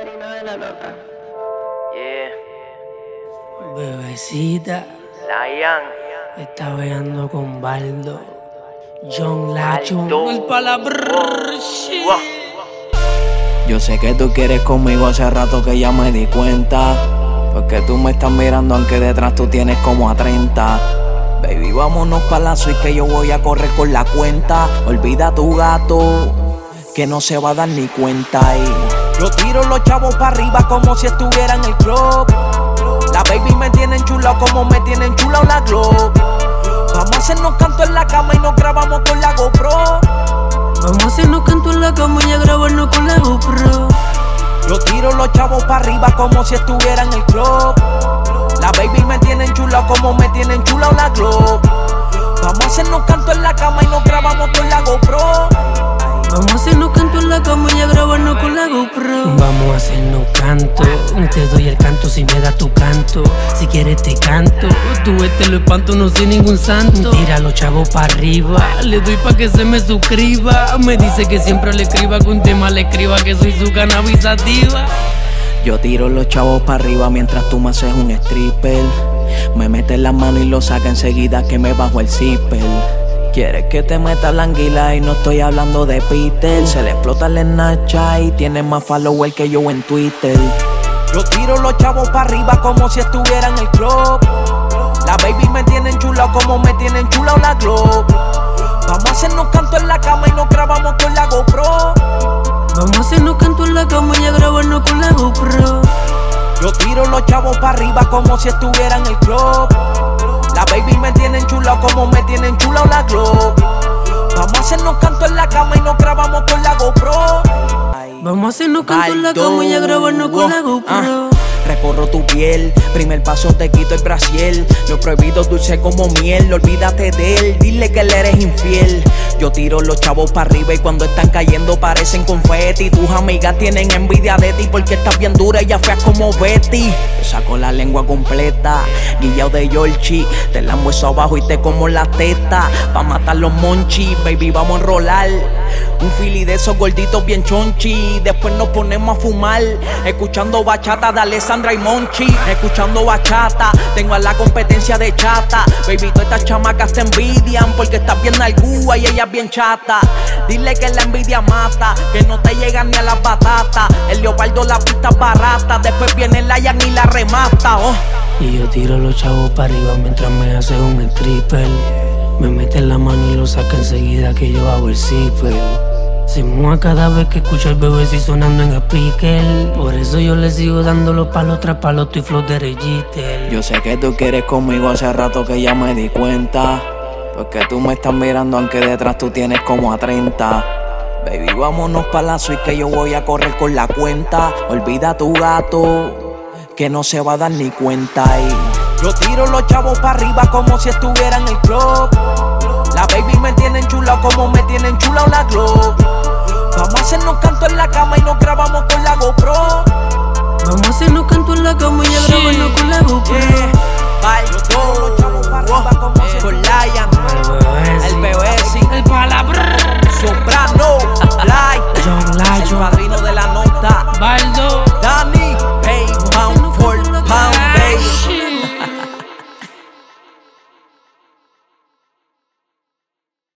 madrina de la nota. Yeah, Bebecita, Lion. está veando con Baldo. John Lacho, el palabra. Wow. Yo sé que tú quieres conmigo hace rato que ya me di cuenta. Porque tú me estás mirando aunque detrás tú tienes como a 30. Baby, vámonos para la suite que yo voy a correr con la cuenta. Olvida tu gato, que no se va a dar ni cuenta. Y yo tiro los chavos para arriba como si estuviera en el club. La baby me tienen chula como me tienen chula la globe. Vamos a hacernos canto en la cama y nos grabamos con la GoPro. Vamos a hacernos canto en la cama y a grabarnos con la GoPro. Yo tiro los chavos para arriba como si estuviera en el club. La baby me tienen chula como me tienen chula la globe. Vamos a hacernos canto en la cama y nos grabamos con la GoPro. Hacernos canto. Te doy el canto si me das tu canto. Si quieres te canto. Tú este lo espanto, no soy ningún santo. Tira los chavos para arriba. Le doy pa' que se me suscriba. Me dice que siempre le escriba, que un tema le escriba, que soy su cannabisativa. Yo tiro los chavos para arriba mientras tú me haces un stripper. Me metes la mano y lo saca enseguida que me bajo el zipper. Quieres que te meta la anguila y no estoy hablando de Peter. Se le explota la Nacha y tiene más followers que yo en Twitter. Yo tiro los chavos para arriba como si estuviera en el club. La baby me tienen chula como me tienen chula la globe. Vamos a hacernos canto en la cama y nos grabamos con la GoPro. Vamos a hacernos canto en la cama y a grabarnos con la GoPro. Yo tiro los chavos para arriba como si estuviera en el club. La baby me tienen chula como me tienen chula la globe. Vamos a hacernos canto en la cama y nos grabamos con la GoPro. Vamos a hacernos canto en la cama y a grabarnos con la GoPro. Recorro tu piel, primer paso te quito el brasiel. Lo prohibido dulce como miel, olvídate de él, dile que le eres infiel. Yo tiro los chavos para arriba y cuando están cayendo parecen confeti. Tus amigas tienen envidia de ti porque estás bien dura y ya feas como Betty. Te saco la lengua completa, guillao de Yorchi. Te lambo eso abajo y te como la teta. Pa' matar los monchis, baby, vamos a enrolar. Un fili de esos gorditos bien chonchi. Después nos ponemos a fumar. Escuchando bachata de Alessandra y Monchi. Escuchando bachata. Tengo a la competencia de chata. Baby, todas estas chamacas te envidian. Porque estás bien algua y ella es bien chata. Dile que la envidia mata. Que no te llegan ni a las batatas. El leopardo la pista barata. Después viene la Yan y la remata. Oh. Y yo tiro los chavos para arriba mientras me hace un stripper. Me mete la mano y lo saca enseguida que yo hago el zipper. Se mueve cada vez que escucho el bebé si sonando en speaker. Por eso yo le sigo dando los palos tras palos y flow de Register. Yo sé que tú quieres conmigo hace rato que ya me di cuenta. Porque tú me estás mirando aunque detrás tú tienes como a 30. Baby, vámonos pa' la suite que yo voy a correr con la cuenta. Olvida tu gato, que no se va a dar ni cuenta. Y yo tiro los chavos para arriba como si estuviera en el club. La baby me tienen chula como me tienen chula la globe. Vamos a hacernos canto en la cama y nos grabamos con la GoPro. Vamos a hacernos canto en la cama y a grabarnos con la GoPro. Yeah.